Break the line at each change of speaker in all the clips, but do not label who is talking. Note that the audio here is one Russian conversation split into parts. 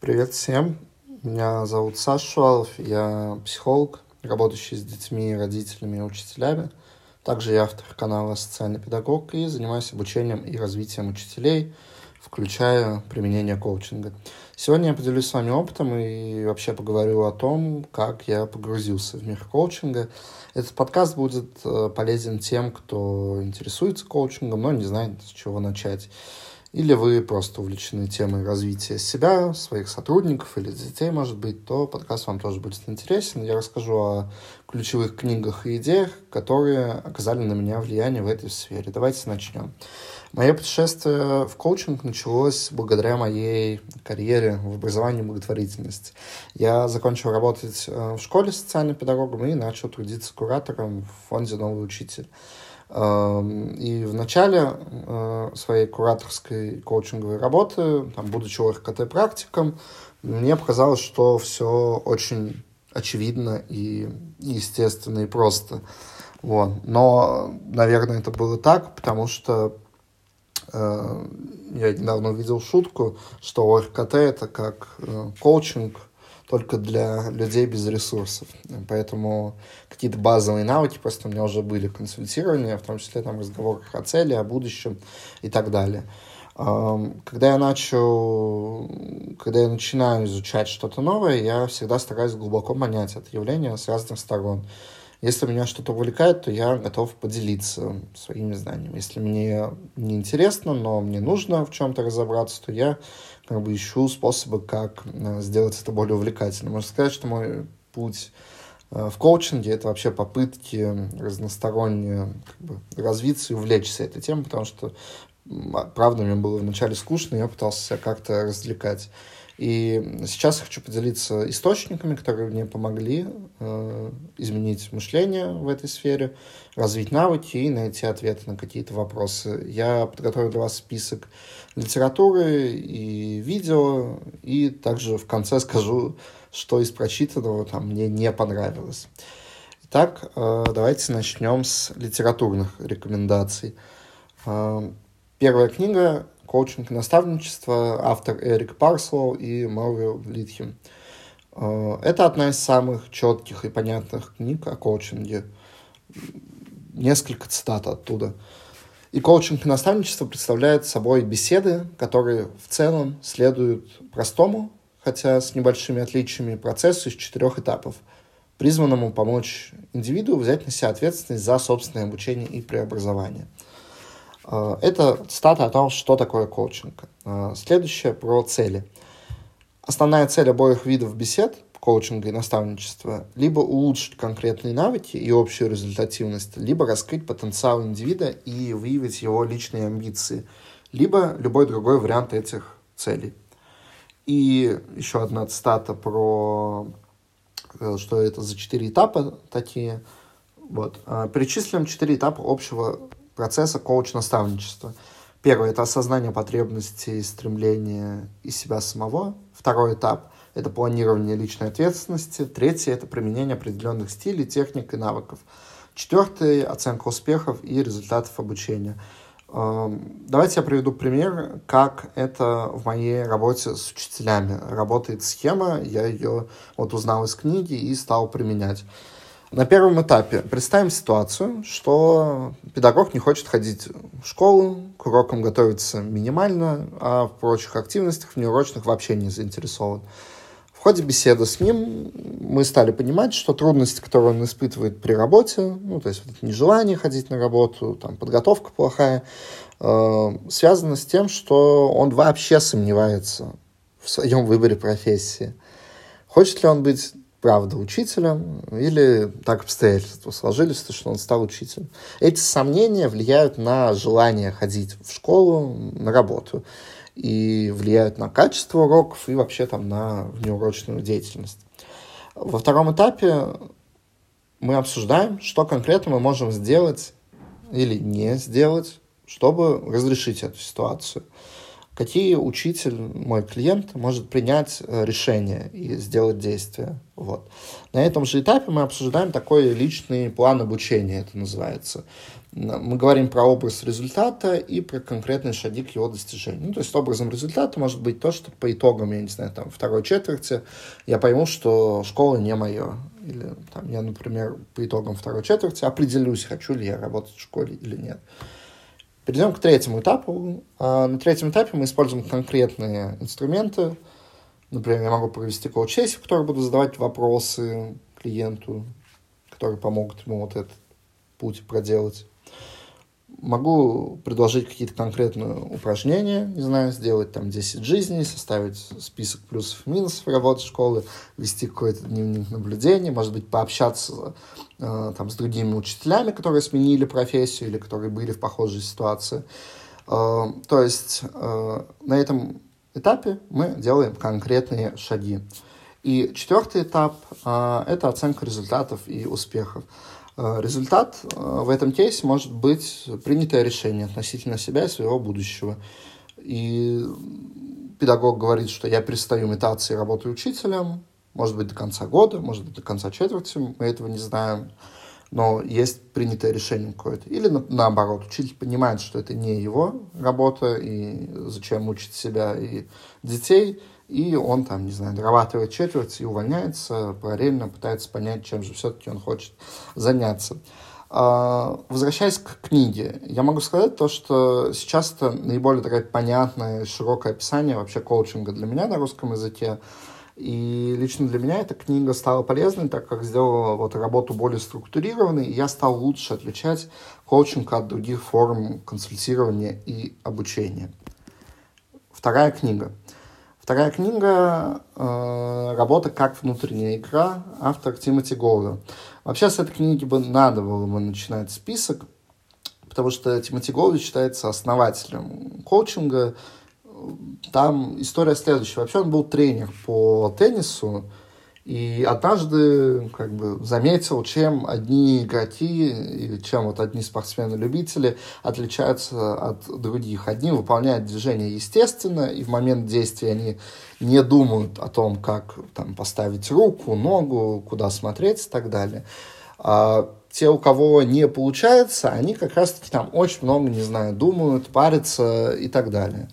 Привет всем. Меня зовут Саша Шувалов. Я психолог, работающий с детьми, родителями и учителями. Также я автор канала «Социальный педагог» и занимаюсь обучением и развитием учителей, включая применение коучинга. Сегодня я поделюсь с вами опытом и вообще поговорю о том, как я погрузился в мир коучинга. Этот подкаст будет э, полезен тем, кто интересуется коучингом, но не знает, с чего начать или вы просто увлечены темой развития себя, своих сотрудников или детей, может быть, то подкаст вам тоже будет интересен. Я расскажу о ключевых книгах и идеях, которые оказали на меня влияние в этой сфере. Давайте начнем. Мое путешествие в коучинг началось благодаря моей карьере в образовании благотворительности. Я закончил работать э, в школе социальным педагогом и начал трудиться куратором в фонде «Новый учитель». Эм, и в начале э, своей кураторской коучинговой работы, там, будучи ОРКТ-практиком, мне показалось, что все очень очевидно и естественно и просто. Вот. Но, наверное, это было так, потому что э, я недавно увидел шутку, что ОРКТ это как э, коучинг только для людей без ресурсов. Поэтому какие-то базовые навыки просто у меня уже были консультирования, в том числе там разговоры о цели, о будущем и так далее. Когда я начал, когда я начинаю изучать что-то новое, я всегда стараюсь глубоко понять это явление с разных сторон. Если меня что-то увлекает, то я готов поделиться своими знаниями. Если мне не интересно, но мне нужно в чем-то разобраться, то я как бы ищу способы, как э, сделать это более увлекательным. Можно сказать, что мой путь э, в коучинге это вообще попытки разносторонне как бы, развиться и увлечься этой темой, потому что, правда, мне было вначале скучно, я пытался себя как-то развлекать. И сейчас я хочу поделиться источниками, которые мне помогли э, изменить мышление в этой сфере, развить навыки и найти ответы на какие-то вопросы. Я подготовил для вас список литературы и видео, и также в конце скажу, что из прочитанного там мне не понравилось. Итак, э, давайте начнем с литературных рекомендаций. Э, первая книга коучинг и наставничество, автор Эрик Парслоу и Морвил Литхим. Э, это одна из самых четких и понятных книг о коучинге. Несколько цитат оттуда. И коучинг и наставничество представляют собой беседы, которые в целом следуют простому, хотя с небольшими отличиями, процессу из четырех этапов, призванному помочь индивиду взять на себя ответственность за собственное обучение и преобразование – это цитата о том, что такое коучинг. А, следующее про цели. Основная цель обоих видов бесед, коучинга и наставничества, либо улучшить конкретные навыки и общую результативность, либо раскрыть потенциал индивида и выявить его личные амбиции, либо любой другой вариант этих целей. И еще одна цитата про э, что это за четыре этапа такие. Вот. А, перечислим четыре этапа общего процесса коуч-наставничества. Первый – это осознание потребностей, стремления и себя самого. Второй этап – это планирование личной ответственности. Третий – это применение определенных стилей, техник и навыков. Четвертый – оценка успехов и результатов обучения. Эм, давайте я приведу пример, как это в моей работе с учителями. Работает схема, я ее вот узнал из книги и стал применять. На первом этапе представим ситуацию, что педагог не хочет ходить в школу, к урокам готовится минимально, а в прочих активностях, в неурочных вообще не заинтересован. В ходе беседы с ним мы стали понимать, что трудности, которые он испытывает при работе, ну, то есть вот нежелание ходить на работу, там, подготовка плохая, э, связаны с тем, что он вообще сомневается в своем выборе профессии. Хочет ли он быть правда учителем, или так обстоятельства сложились, что он стал учителем. Эти сомнения влияют на желание ходить в школу, на работу, и влияют на качество уроков и вообще там на внеурочную деятельность. Во втором этапе мы обсуждаем, что конкретно мы можем сделать или не сделать, чтобы разрешить эту ситуацию какие учитель, мой клиент, может принять э, решение и сделать действие. Вот. На этом же этапе мы обсуждаем такой личный план обучения, это называется. мы говорим про образ результата и про конкретные шаги к его достижению. Ну, то есть образом результата может быть то, что по итогам, я не знаю, там, второй четверти я пойму, что школа не мое. Или там, я, например, по итогам второй четверти определюсь, хочу ли я работать в школе или нет. Перейдем к третьему этапу. А, на третьем этапе мы используем конкретные инструменты. Например, я могу провести коуч-сессию, в которой буду задавать вопросы клиенту, которые помогут ему вот этот путь проделать. Могу предложить какие-то конкретные упражнения, не знаю, сделать там 10 жизней, составить список плюсов и минусов работы школы, вести какой-то дневник наблюдений, может быть, пообщаться э, там с другими учителями, которые сменили профессию или которые были в похожей ситуации. Э, то есть э, на этом этапе мы делаем конкретные шаги. И четвертый этап э, – это оценка результатов и успехов. Э, результат э, в этом кейсе может быть принятое решение относительно себя и своего будущего. И педагог говорит, что я перестаю метаться и работаю учителем, может быть, до конца года, может быть, до конца четверти, мы этого не знаем, но есть принятое решение какое-то. Или на, наоборот, учитель понимает, что это не его работа, и зачем мучить себя и детей – и он там, не знаю, дорабатывает четверть и увольняется, параллельно пытается понять, чем же все-таки он хочет заняться. А, возвращаясь к книге, я могу сказать то, что сейчас это наиболее такое понятное, широкое описание вообще коучинга для меня на русском языке. И лично для меня эта книга стала полезной, так как сделала вот работу более структурированной, и я стал лучше отличать коучинг от других форм консультирования и обучения. Вторая книга – Вторая книга э, «Работа как внутренняя игра», автор Тимоти Голда. Вообще с этой книги бы надо было бы начинать список, потому что Тимоти Голда считается основателем коучинга. Там история следующая. Вообще он был тренер по теннису, и однажды как бы заметил, чем одни игроки или чем вот одни спортсмены-любители отличаются от других. Одни выполняют движения естественно, и в момент действия они не думают о том, как там, поставить руку, ногу, куда смотреть и так далее. А те, у кого не получается, они как раз-таки там очень много, не знаю, думают, парятся и так далее.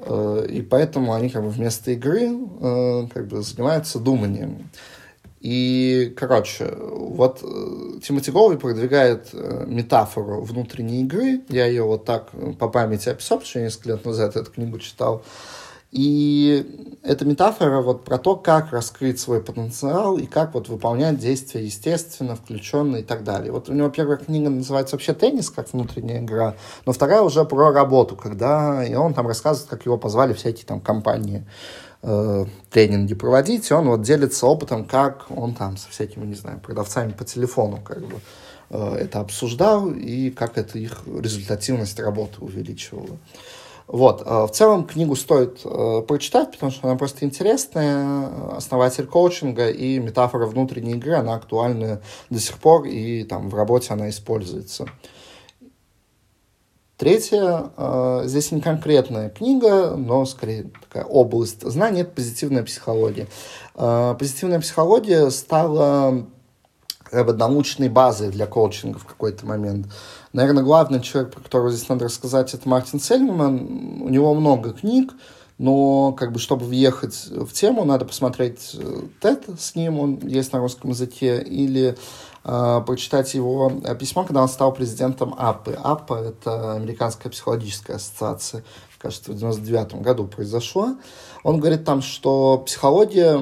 Э, и поэтому они как бы вместо игры э, как бы занимаются думанием. И, короче, вот э, Тимоти Голви продвигает метафору внутренней игры. Я ее вот так по памяти описал, потому что я несколько лет назад эту книгу читал. И эта метафора вот про то, как раскрыть свой потенциал и как вот выполнять действия естественно, включенно и так далее. Вот у него первая книга называется вообще «Теннис», как внутренняя игра, но вторая уже про работу, когда и он там рассказывает, как его позвали всякие там компании э, тренинги проводить, и он вот делится опытом, как он там со всякими, не знаю, продавцами по телефону как бы э, это обсуждал и как это их результативность работы увеличивало. Вот. Э, в целом книгу стоит э, прочитать, потому что она просто интересная. Основатель коучинга и метафора внутренней игры, она актуальна до сих пор, и там в работе она используется. Третья, э, здесь не конкретная книга, но скорее такая область знаний, это позитивная психология. Позитивная психология стала научной базой для коучинга в какой-то момент. Наверное, главный человек, про которого здесь надо рассказать, это Мартин Сельман. У него много книг, но как бы чтобы въехать в тему, надо посмотреть TED э, с ним, он есть на русском языке, или э, прочитать его письмо, когда он стал президентом АПы. АПа — это Американская психологическая ассоциация, кажется, в 99 году произошло. Он говорит там, что психология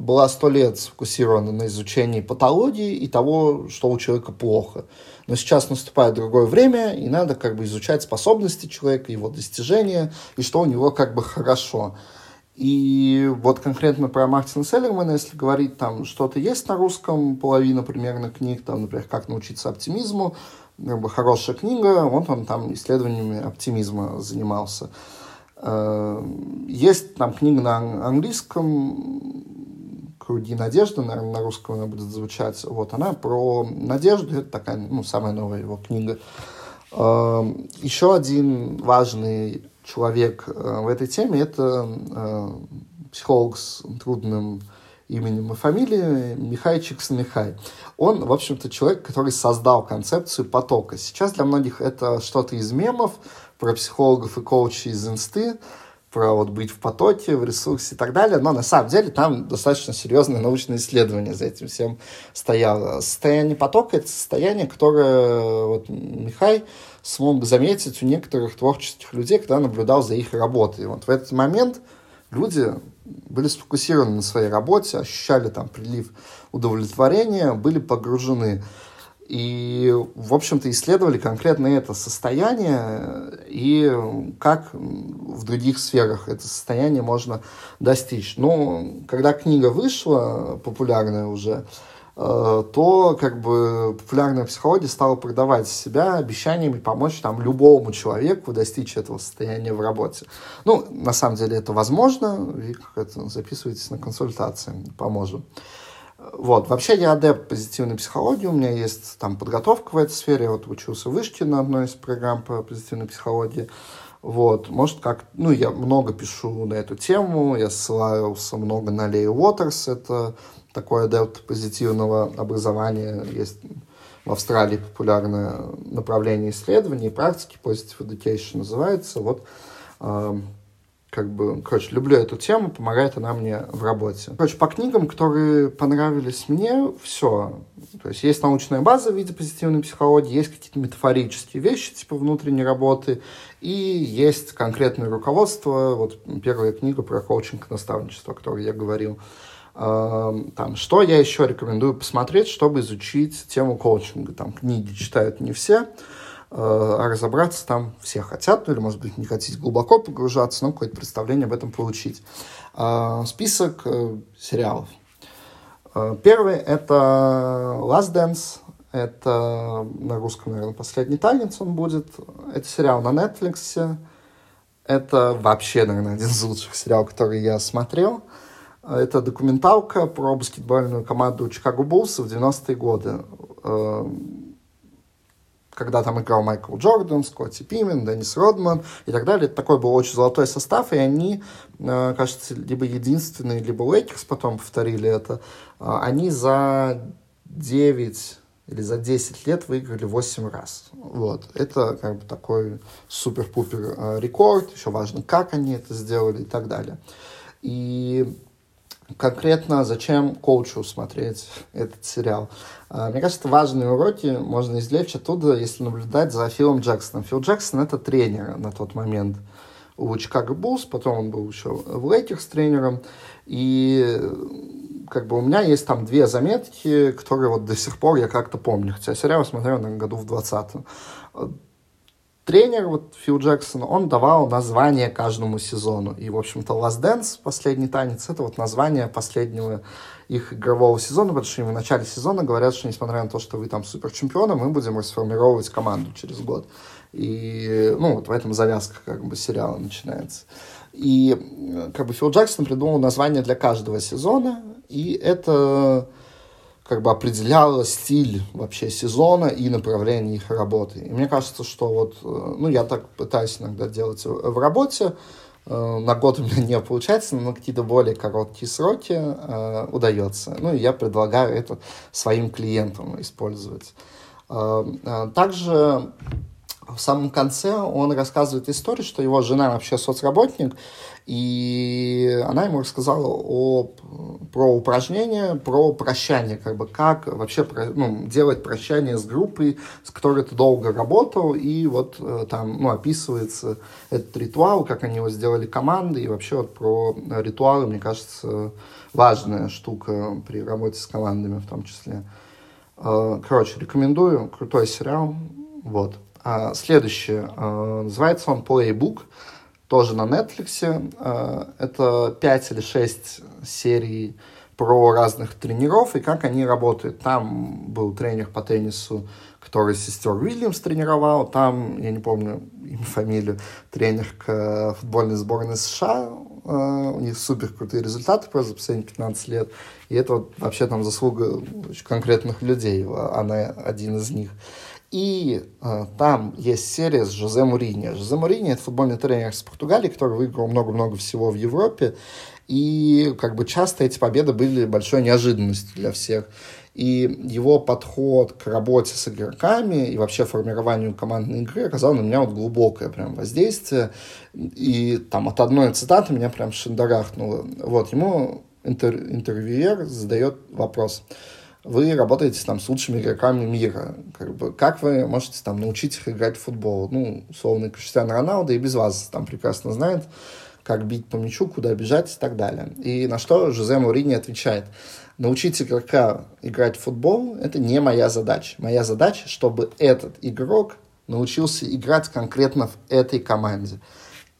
была сто лет сфокусирована на изучении патологии и того, что у человека плохо. Но сейчас наступает другое время, и надо как бы изучать способности человека, его достижения, и что у него как бы хорошо. И вот конкретно про Мартина Селлермана, если говорить, там что-то есть на русском, половина примерно книг, там, например, «Как научиться оптимизму», как бы хорошая книга, вот он там исследованиями оптимизма занимался. Э, есть там книга на английском, «Круги надежды», наверное, на русском она будет звучать. Вот она про надежду, это такая, ну, самая новая его книга. Э, еще один важный человек э, в этой теме – это психолог с трудным именем и фамилией, Михай Чиксмихай. Он, в общем-то, человек, который создал концепцию потока. Сейчас для многих это что-то из мемов про психологов и коучей из инсты, про вот быть в потоке, в ресурсе и так далее, но на самом деле там достаточно серьезное научное исследование за этим всем стояло. Состояние потока — это состояние, которое вот Михай смог заметить у некоторых творческих людей, когда наблюдал за их работой. И вот в этот момент люди были сфокусированы на своей работе, ощущали там прилив удовлетворения, были погружены. И, в общем-то, исследовали конкретно это состояние и как в других сферах это состояние можно достичь. Но когда книга вышла, популярная уже, э, то как бы популярная психология стала продавать себя обещаниями помочь там любому человеку достичь этого состояния в работе. Ну, на самом деле это возможно, Вик, это, записывайтесь на консультации, поможем. Вот. Вообще я адепт позитивной психологии, у меня есть там подготовка в этой сфере, я вот учился в Вышке на одной из программ по позитивной психологии. Вот, может, как, ну, я много пишу на эту тему, я ссылался много на Лею Уотерс, это такой адепт позитивного образования, есть в Австралии популярное направление исследований и практики, Positive Education называется, вот, как бы, короче, люблю эту тему, помогает она мне в работе. Короче, по книгам, которые понравились мне, все. То есть есть научная база в виде позитивной психологии, есть какие-то метафорические вещи, типа внутренней работы, и есть конкретное руководство. Вот первая книга про коучинг-наставничество, о которой я говорил. Там, что я еще рекомендую посмотреть, чтобы изучить тему коучинга. Там книги читают не все, а разобраться там все хотят, ну или, может быть, не хотите глубоко погружаться, но какое-то представление об этом получить. А, список э, сериалов. А, первый — это Last Dance, это на русском, наверное, «Последний танец» он будет. Это сериал на Netflix. Это вообще, наверное, один из лучших сериалов, который я смотрел. Это документалка про баскетбольную команду Чикаго Буллс в 90-е годы когда там играл Майкл Джордан, Скотти Пиппен, Деннис Родман и так далее. Это такой был очень золотой состав, и они, э, кажется, либо единственные, либо Лейкерс потом повторили это. Э, они за 9 или за 10 лет выиграли 8 раз. Вот. Это как бы такой супер-пупер э, рекорд. Еще важно, как они это сделали и так далее. И конкретно зачем коучу смотреть этот сериал. А, мне кажется, важные уроки можно извлечь оттуда, если наблюдать за Филом Джексоном. Фил Джексон — это тренер на тот момент у Чикаго Буллс, потом он был еще в Лейкерс тренером, и как бы у меня есть там две заметки, которые вот до сих пор я как-то помню, хотя сериал смотрел, на году в 20-м тренер, вот Фил Джексон, он давал название каждому сезону. И, в общем-то, Last Dance, последний танец, это вот название последнего их игрового сезона, потому что им в начале сезона говорят, что несмотря на то, что вы там супер чемпионы, мы будем расформировать команду через год. И, ну, вот в этом завязка как бы сериала начинается. И как бы Фил Джексон придумал название для каждого сезона, и это как бы определяла стиль вообще сезона и направление их работы. И мне кажется, что вот, э, ну, я так пытаюсь иногда делать в работе, э, на год у меня не получается, но на какие-то более короткие сроки э, удается. Ну, и я предлагаю это своим клиентам использовать. Э, э, также в самом конце он рассказывает историю, что его жена вообще соцработник, и она ему рассказала о, про упражнения, про прощание, как бы как вообще ну, делать прощание с группой, с которой ты долго работал, и вот э, там ну, описывается этот ритуал, как они его сделали командой, и вообще вот про ритуалы, мне кажется, важная штука при работе с командами в том числе. Э, короче, рекомендую, крутой сериал, вот. А, следующее, а, называется он Playbook, тоже на Netflix. А, это 5 или 6 серий про разных тренеров и как они работают. Там был тренер по теннису, который сестер Уильямс тренировал. Там, я не помню имя, фамилию, тренер к футбольной сборной США. У них супер крутые результаты просто за последние 15 лет. И это вот вообще там заслуга очень конкретных людей. Она один из них. И э, там есть серия с Жозе Мурини. Жозе Мурини – это футбольный тренер с Португалии, который выиграл много-много всего в Европе. И как бы часто эти победы были большой неожиданностью для всех. И его подход к работе с игроками и вообще формированию командной игры оказал на меня вот глубокое прям воздействие. И там от одной цитаты меня прям шандарахнуло. Вот, ему интер интервьюер задает вопрос. Вы работаете там с лучшими игроками мира. Как, бы, как вы можете там научить их играть в футбол? Ну, условно, Криштиану Роналду и без вас там прекрасно знает, как бить по мячу, куда бежать и так далее. И на что Жозе Мурини отвечает – научить игрока играть в футбол – это не моя задача. Моя задача, чтобы этот игрок научился играть конкретно в этой команде.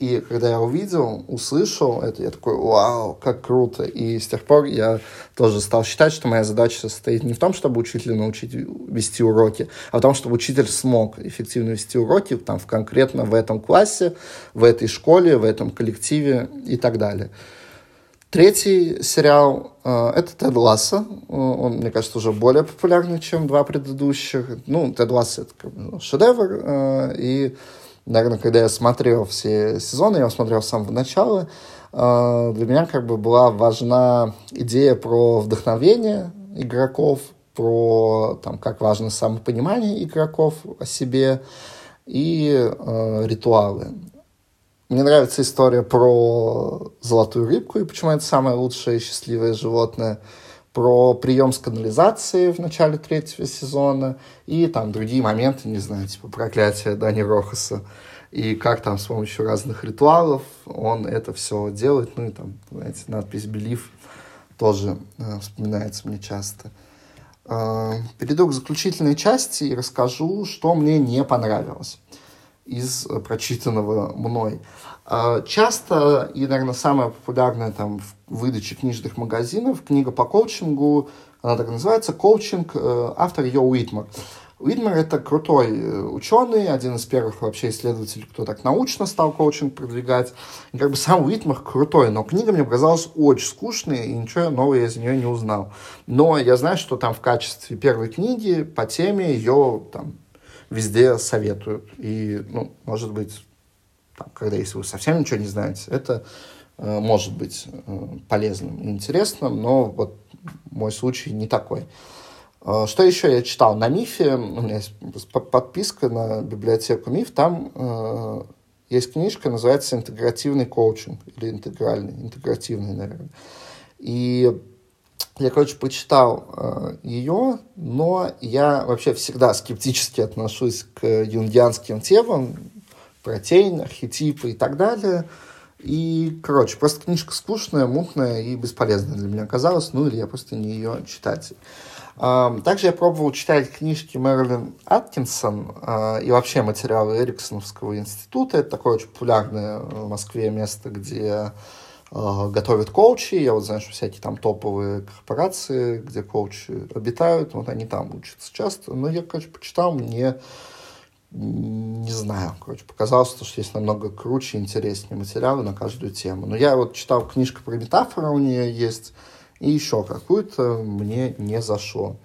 И когда я увидел, услышал это, я такой, вау, как круто. И с тех пор я тоже стал считать, что моя задача состоит не в том, чтобы учителя научить вести уроки, а в том, чтобы учитель смог эффективно вести уроки там, в конкретно в этом классе, в этой школе, в этом коллективе и так далее. Третий сериал э, это Тед Ласса. Он, мне кажется, уже более популярный, чем два предыдущих. Ну, Тед Ласса это шедевр. Э, и, наверное, когда я смотрел все сезоны, я смотрел с самого начала, э, для меня как бы была важна идея про вдохновение игроков, про там, как важно самопонимание игроков о себе и э, ритуалы. Мне нравится история про золотую рыбку и почему это самое лучшее и счастливое животное, про прием с канализацией в начале третьего сезона и там другие моменты, не знаю, типа проклятие Дани Рохаса и как там с помощью разных ритуалов он это все делает. Ну и там, знаете, надпись «Believe» тоже э, вспоминается мне часто. Э, перейду к заключительной части и расскажу, что мне не понравилось из прочитанного мной. А, часто, и, наверное, самая популярная там в выдаче книжных магазинов, книга по коучингу, она так называется, «Коучинг», э, автор ее Уитмар. Уитмар – это крутой э, ученый, один из первых вообще исследователей, кто так научно стал коучинг продвигать. И как бы сам Уитмар крутой, но книга мне показалась очень скучной, и ничего нового я из нее не узнал. Но я знаю, что там в качестве первой книги по теме ее там везде советуют. И, ну, может быть, там, когда если вы совсем ничего не знаете, это э, может быть э, полезным и интересным, но вот мой случай не такой. Э, что еще я читал? На МИФе, у меня есть подписка на библиотеку МИФ, там э, есть книжка, называется «Интегративный коучинг» или «Интегральный», «Интегративный», наверное. И я, короче, почитал э, ее, но я вообще всегда скептически отношусь к юнгианским темам, протеин, архетипы и так далее. И, короче, просто книжка скучная, мутная и бесполезная для меня оказалась, ну или я просто не ее читатель. Также я пробовал читать книжки Мэрилин Аткинсон uh, и вообще материалы Эриксоновского института. Это такое очень популярное в Москве место, где готовят коучи. Я вот знаю, что всякие там топовые корпорации, где коучи обитают, вот они там учатся часто. Но я, короче, почитал, мне не знаю, короче, показалось, что есть намного круче интереснее материалы на каждую тему. Но я вот читал книжку про метафоры, у нее есть, и еще какую-то мне не зашло.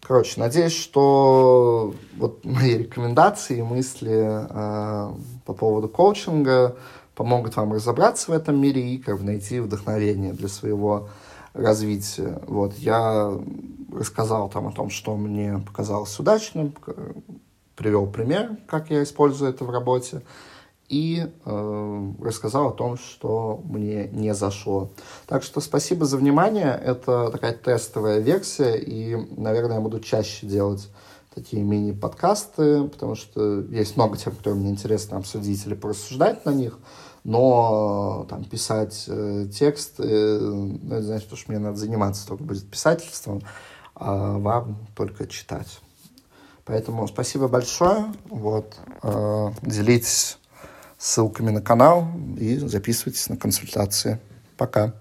Короче, надеюсь, что вот мои рекомендации и мысли э, по поводу коучинга помогут вам разобраться в этом мире и как бы найти вдохновение для своего развития. Вот, я рассказал там о том, что мне показалось удачным, привел пример, как я использую это в работе, и э, рассказал о том, что мне не зашло. Так что спасибо за внимание. Это такая тестовая версия, и, наверное, я буду чаще делать такие мини-подкасты, потому что есть много тем, которые мне интересно обсудить или порассуждать на них, но там писать э, текст, э, ну, это значит, что мне надо заниматься только будет писательством, а вам только читать. Поэтому спасибо большое. Вот, э, делитесь ссылками на канал и записывайтесь на консультации. Пока.